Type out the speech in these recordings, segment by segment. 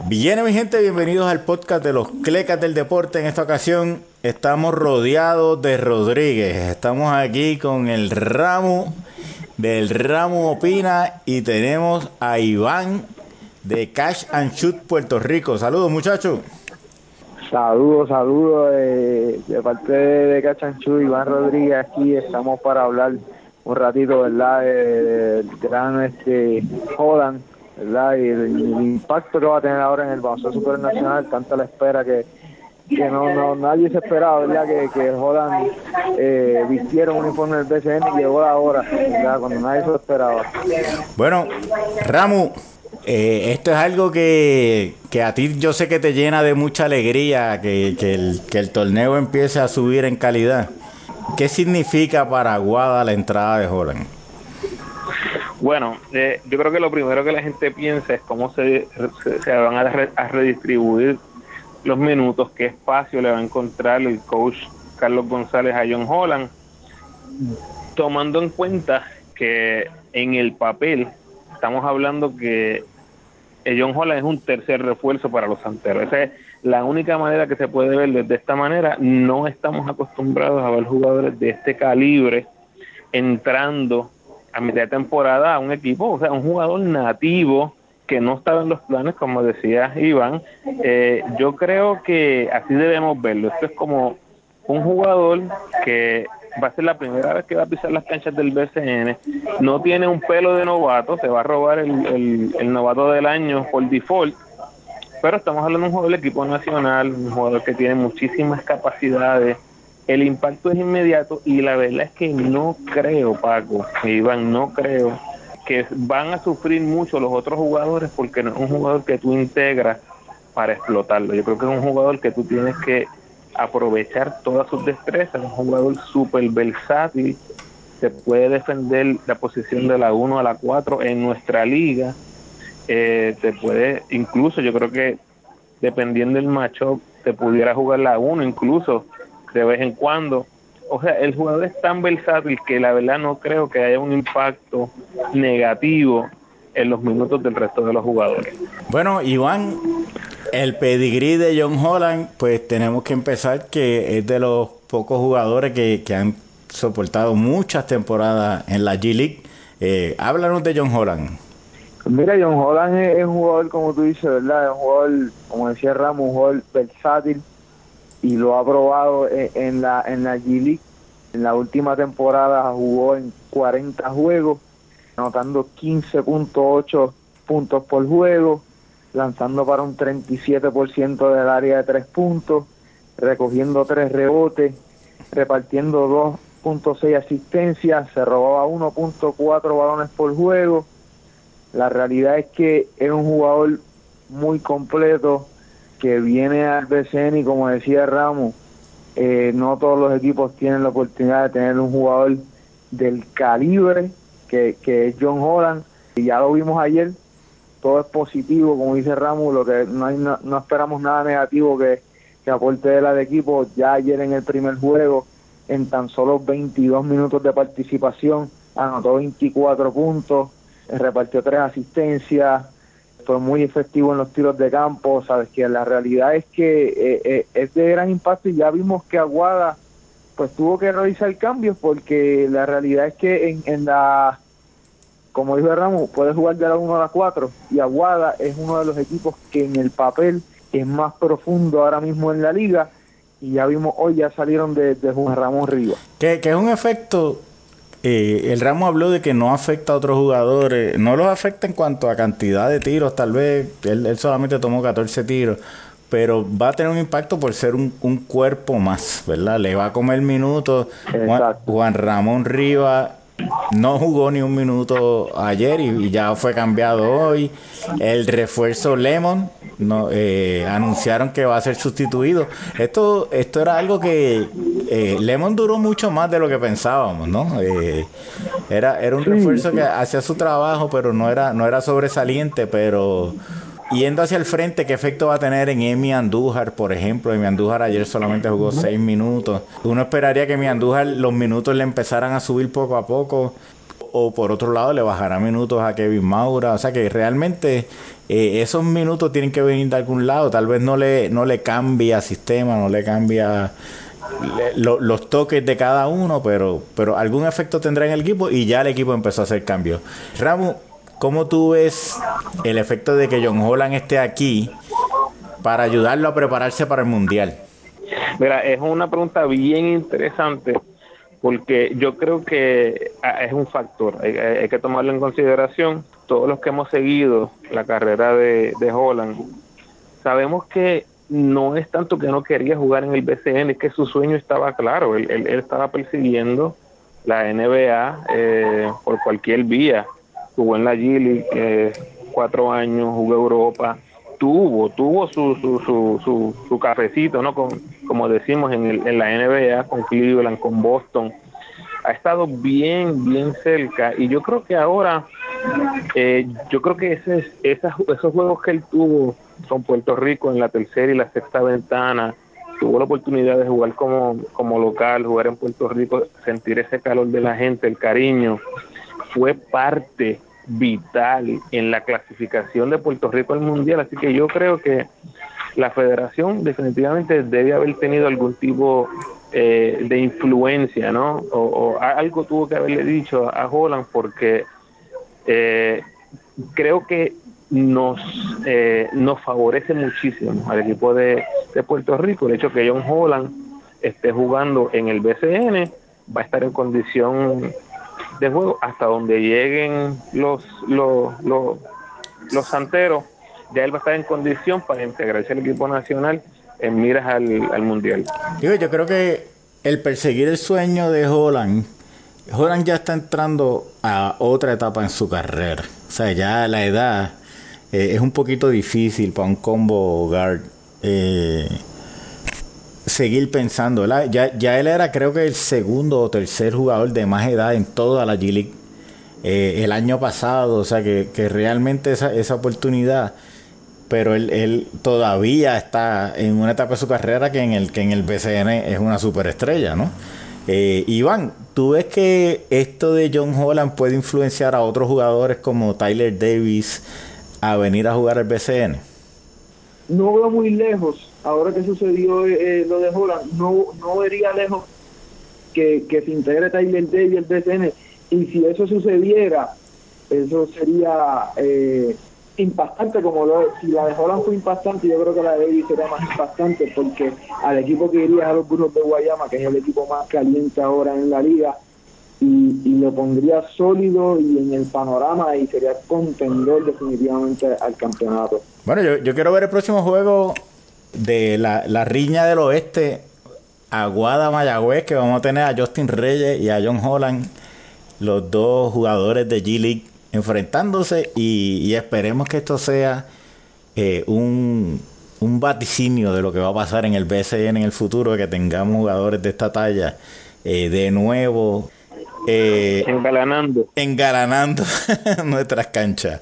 Bien, mi gente, bienvenidos al podcast de los Clecas del Deporte. En esta ocasión estamos rodeados de Rodríguez. Estamos aquí con el ramo del ramo Opina y tenemos a Iván de Cash and Shoot Puerto Rico. Saludos, muchachos. Saludos, saludos eh, de parte de Cash and Shoot, Iván Rodríguez. Aquí estamos para hablar un ratito, ¿verdad? Del gran este, Holland ¿verdad? Y el, impacto que va a tener ahora en el baloncesto supernacional, tanta la espera que, que no, no nadie se esperaba, ¿verdad? Que, que Holland eh, vistiera un uniforme del BCN y llegó la hora, ¿verdad? Cuando nadie se lo esperaba. Bueno, Ramu, eh, esto es algo que, que, a ti yo sé que te llena de mucha alegría, que, que, el, que el torneo empiece a subir en calidad. ¿Qué significa para Aguada la entrada de Holland? Bueno, eh, yo creo que lo primero que la gente piensa es cómo se, se, van a, a, redistribuir los minutos, qué espacio le va a encontrar el coach Carlos González a John Holland, tomando en cuenta que en el papel estamos hablando que John Holland es un tercer refuerzo para los santeros. La única manera que se puede ver de esta manera. No estamos acostumbrados a ver jugadores de este calibre entrando a mitad de temporada a un equipo, o sea, un jugador nativo que no estaba en los planes, como decía Iván. Eh, yo creo que así debemos verlo. Esto es como un jugador que va a ser la primera vez que va a pisar las canchas del BCN, no tiene un pelo de novato, se va a robar el, el novato del año por default, pero estamos hablando de un jugador del equipo nacional, un jugador que tiene muchísimas capacidades, el impacto es inmediato y la verdad es que no creo, Paco, Iván, no creo que van a sufrir mucho los otros jugadores porque no es un jugador que tú integras para explotarlo. Yo creo que es un jugador que tú tienes que aprovechar todas sus destrezas, es un jugador súper versátil, se puede defender la posición de la 1 a la 4 en nuestra liga, eh, te puede, incluso yo creo que dependiendo del matchup, te pudiera jugar la 1 incluso de vez en cuando. O sea, el jugador es tan versátil que la verdad no creo que haya un impacto negativo en los minutos del resto de los jugadores. Bueno, Iván, el pedigrí de John Holland, pues tenemos que empezar que es de los pocos jugadores que, que han soportado muchas temporadas en la G League. Eh, háblanos de John Holland. Mira, John Holland es, es, un jugador, como tú dices, ¿verdad? Es un jugador, como decía Ramos, un jugador versátil, y lo ha probado en, la en la G League. En la última temporada jugó en 40 juegos, anotando 15.8 puntos por juego, lanzando para un 37% del área de tres puntos, recogiendo tres rebotes, repartiendo 2.6 asistencias, se robaba 1.4 balones por juego. La realidad es que es un jugador muy completo, que viene al BCN y como decía Ramos, eh, no todos los equipos tienen la oportunidad de tener un jugador del calibre que, que es John Holland. Y ya lo vimos ayer todo es positivo como dice Ramos lo que no, hay, no, esperamos nada negativo que, que aporte él al equipo. Ya ayer en el primer juego en tan solo 22 minutos de participación anotó 24 puntos repartió tres asistencias fue muy efectivo en los tiros de campo, sabes que la realidad es que eh, eh, es de gran impacto y ya vimos que Aguada pues tuvo que realizar cambios porque la realidad es que en, en la como dijo Ramos, puede jugar de la 1 a la 4 y Aguada es uno de los equipos que en el papel es más profundo ahora mismo en la liga y ya vimos hoy ya salieron de, de Juan Ramón Rivas. Que, que es un efecto eh, el Ramo habló de que no afecta a otros jugadores, no los afecta en cuanto a cantidad de tiros, tal vez él, solamente tomó 14 tiros, pero va a tener un impacto por ser un, cuerpo más, ¿verdad? Le va a comer minutos. Juan, Juan, Ramón Rivas no jugó ni un minuto ayer y, ya fue cambiado hoy. El refuerzo Lemon no, eh, anunciaron que va a ser sustituido. Esto, esto era algo que eh, Lemon duró mucho más de lo que pensábamos, ¿no? Eh, era, era un refuerzo que hacía su trabajo, pero no era, no era sobresaliente, pero yendo hacia el frente, ¿qué efecto va a tener en Emi Andújar, por ejemplo? Emi Andújar ayer solamente jugó seis minutos. Uno esperaría que Emi Andújar los minutos le empezaran a subir poco a poco. o por otro lado le bajará minutos a Kevin Maura. O sea que realmente eh, esos minutos tienen que venir de algún lado. Tal vez no le, no le cambia sistema, no le cambia los toques de cada uno, pero, pero algún efecto tendrá en el equipo y ya el equipo empezó a hacer cambios. Ramu, ¿cómo tú ves el efecto de que John Holland esté aquí para ayudarlo a prepararse para el Mundial? Mira, es una pregunta bien interesante porque yo creo que ah, es un factor, hay, que tomarlo en consideración. Todos los que hemos seguido la carrera de, Holland, sabemos que no es tanto que no quería jugar en el BCN, es que su sueño estaba claro, él, él, estaba persiguiendo la NBA eh, por cualquier vía, jugó en la G eh, cuatro años, jugó Europa, tuvo, tuvo su, su, su, su, cafecito, ¿no? Con, como decimos en, el, en la NBA, con Cleveland, con Boston, ha estado bien, bien cerca y yo creo que ahora, eh, yo creo que ese, esas, esos juegos que él tuvo con Puerto Rico en la tercera y la sexta ventana, tuvo la oportunidad de jugar como, como local, jugar en Puerto Rico, sentir ese calor de la gente, el cariño, fue parte vital en la clasificación de Puerto Rico al Mundial, así que yo creo que la federación definitivamente debe haber tenido algún tipo eh, de influencia, ¿no? O, algo tuvo que haberle dicho a Holland porque eh, creo que nos, eh, nos favorece muchísimo al equipo de, Puerto Rico el hecho que John Holland esté jugando en el BCN, va a estar en condición de juego hasta donde lleguen los, los, los, santeros, ya él va a estar en condición para integrarse al equipo nacional en miras al, al mundial. Digo, yo creo que el perseguir el sueño de Holland, Holland ya está entrando a otra etapa en su carrera. O sea, ya la edad eh, es un poquito difícil para un combo guard eh, seguir pensando. Ya, ya él era creo que el segundo o tercer jugador de más edad en toda la G-League eh, el año pasado. O sea que, realmente esa, esa oportunidad pero él, él, todavía está en una etapa de su carrera que en el que en el BCN es una superestrella, ¿no? Iván, ¿tú ves que esto de John Holland puede influenciar a otros jugadores como Tyler Davis, a venir a jugar al BCN? No veo muy lejos, ahora que sucedió eh, lo de Holland, no, no vería lejos que, que se integre Tyler Davis al BCN. Y si eso sucediera, eso sería eh, impactante como lo si la de Holland fue impactante yo creo que la de Davis sería más impactante porque al equipo que iría a los Burros de Guayama que es el equipo más caliente ahora en la liga y, lo pondría sólido y en el panorama y sería contendor definitivamente al campeonato. Bueno, yo, yo quiero ver el próximo juego de la, la riña del oeste, Aguada Mayagüez, que vamos a tener a Justin Reyes y a John Holland, los dos jugadores de G-League enfrentándose y, esperemos que esto sea eh, un, un vaticinio de lo que va a pasar en el BCN en el futuro, que tengamos jugadores de esta talla eh, de nuevo eh, engalanando. Engalanando nuestras canchas.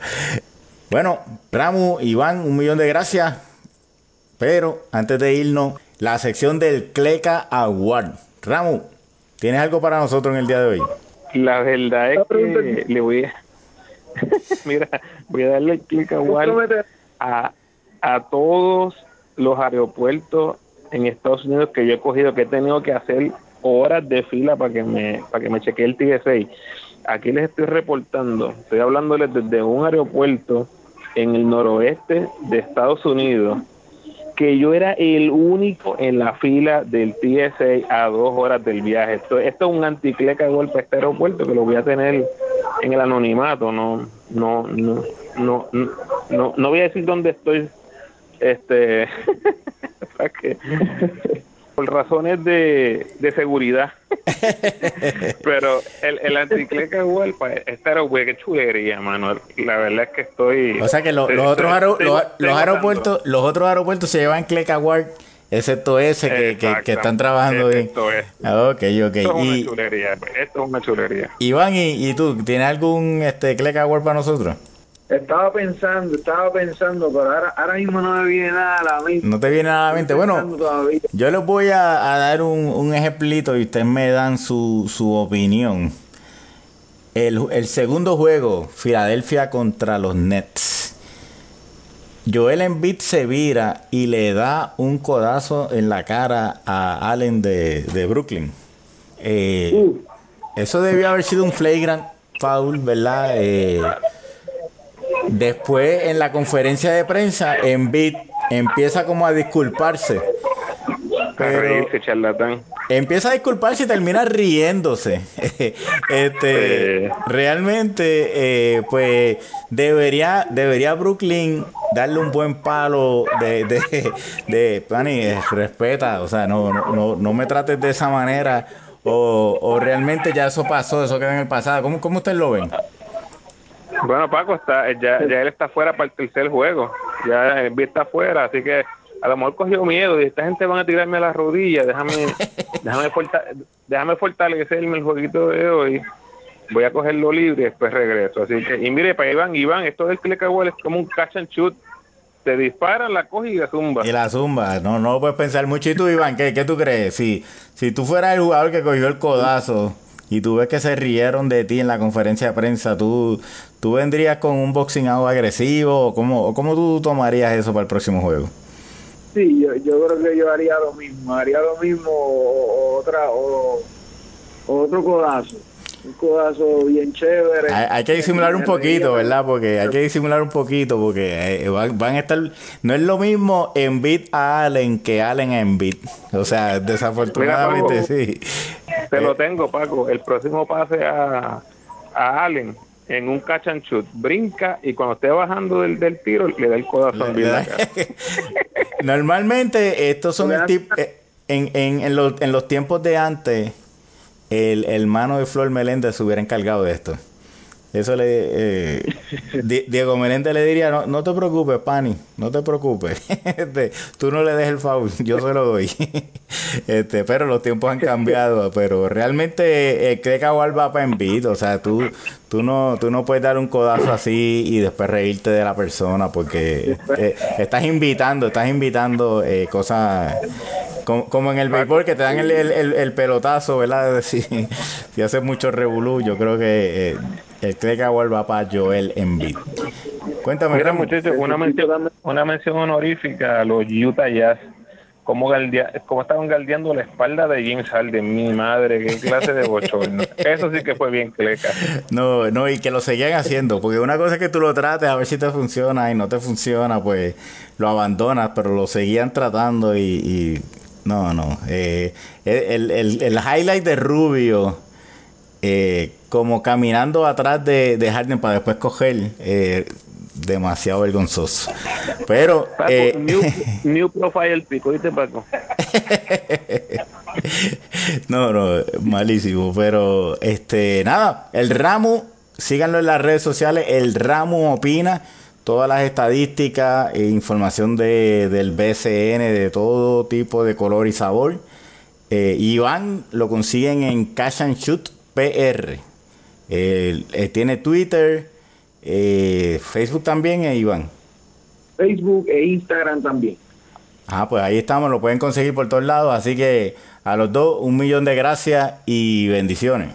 Bueno, Ramu, Iván, un millón de gracias. Pero antes de irnos, la sección del Cleca Award. Ramu, ¿tienes algo para nosotros en el día de hoy? La verdad es que le voy a. Mira, voy a darle el Cleca Award a, a todos los aeropuertos en Estados Unidos que yo he cogido, que he tenido que hacer horas de fila para que me para que me chequee el TSA. Aquí les estoy reportando, estoy hablándoles desde un aeropuerto en el noroeste de Estados Unidos que yo era el único en la fila del TSA a dos horas del viaje. Esto, es un anticleca de golpe a este aeropuerto que lo voy a tener en el anonimato. No, no, no, no, no, no, voy a decir dónde estoy. Este, para que por razones de, de seguridad. Pero el, el anticleca pues, esta qué chulería, mano. La verdad es que estoy. O sea que los, otros los, aeropuertos, los otros aeropuertos se llevan Cleca excepto ese que, que, están trabajando bien. Ah, ok, ok. Esto es una chulería. Esto es una chulería. Iván, ¿y, y tú? ¿Tienes algún este, Cleca Award para nosotros? Estaba pensando, estaba pensando, pero ahora, ahora mismo no me viene nada a la mente. No te viene nada a la mente. Bueno, yo les voy a, dar un, un ejemplito y ustedes me dan su, su opinión. El, el segundo juego, Filadelfia contra los Nets. Joel Embiid se vira y le da un codazo en la cara a Allen de, de Brooklyn. Eh, eso debió haber sido un flagrant foul, ¿verdad? Eh, después, en la conferencia de prensa, Embiid empieza como a disculparse. A reírse, charlatán. Empieza a disculparse y termina riéndose. este, Eh. Realmente, eh, pues debería, debería Brooklyn darle un buen palo de, de, de Pani, eh, respeta, o sea, no, no, no, no me trates de esa manera. O, o realmente ya eso pasó, eso queda en el pasado. ¿Cómo, cómo ustedes lo ven? Bueno, Paco, está, ya, ya él está fuera para el tercer juego. Ya Embiid está fuera, así que a lo mejor cogió miedo y esta gente van a tirarme a las rodillas. Déjame, déjame, forta- déjame fortalecerme el jueguito de hoy. Voy a cogerlo libre y después regreso. Así que, y mire, para Iván, Iván, esto del click and es como un catch and shoot. Te disparan, la coge y la zumba. Y la zumba, no, no puedes pensar mucho. ¿Y tú, Iván, qué, qué tú crees? Si, si tú fueras el jugador que cogió el codazo y tú ves que se rieron de ti en la conferencia de prensa, ¿tú, tú vendrías con un boxing out agresivo? ¿O cómo, o cómo tú tomarías eso para el próximo juego? Sí, yo, yo creo que yo haría lo mismo, haría lo mismo o, o otra o, o otro codazo, un codazo bien chévere. Hay, hay que disimular un poquito, ¿verdad? Porque hay que disimular un poquito porque eh, van, van a estar... No es lo mismo Embiid a Allen que Allen a Embiid. O sea, desafortunadamente Mira, sí. Te lo tengo, Paco. El próximo pase a, a Allen en un catch and shoot. Brinca y cuando esté bajando del, del tiro le da el codazo en la cara. Normalmente estos son el tip, eh, en, en, en, los, en los tiempos de antes, el hermano de Flor Meléndez se hubiera encargado de esto. Eso le eh, Di- Diego Meléndez le diría, no, no te preocupes, Pani, no te preocupes. Este, tú no le des el foul, yo se lo doy. este, pero los tiempos han cambiado, pero realmente el Crecawal va para Embiid, o sea, tú, tú no, tú no puedes dar un codazo así y después reírte de la persona porque eh, estás invitando, estás invitando eh, cosas como, como en el béisbol que te dan el, el- el- el pelotazo, ¿verdad? Si, si hace mucho revolú, yo creo que eh, el Crecawal va para Joel Embiid. Cuéntame, Mira, muchachos, una mención, una mención honorífica a los Utah Jazz. Cómo, galdea, cómo estaban galdeando la espalda de James Harden. Mi madre, qué clase de bochorno. Eso sí que fue bien cleca. No, no, y que lo seguían haciendo, porque una cosa es que tú lo trates a ver si te funciona y no te funciona, pues lo abandonas, pero lo seguían tratando y, y- no, no. eh, el, el- el highlight de Rubio, eh, como caminando atrás de, de Harden para después coger, eh, demasiado vergonzoso. Pero, Paco, eh, new, new profile pico, ¿viste, Paco? no, no, malísimo. Pero, este, nada, el Ramo, síganlo en las redes sociales. El Ramo opina todas las estadísticas e información de, del BCN de todo tipo de color y sabor. Eh, Iván lo consiguen en Cash and Shoot PR. Eh, eh, tiene Twitter, eh, Facebook también, eh, Iván. Facebook e Instagram también. Ah, pues ahí estamos, lo pueden conseguir por todos lados. Así que a los dos, un millón de gracias y bendiciones.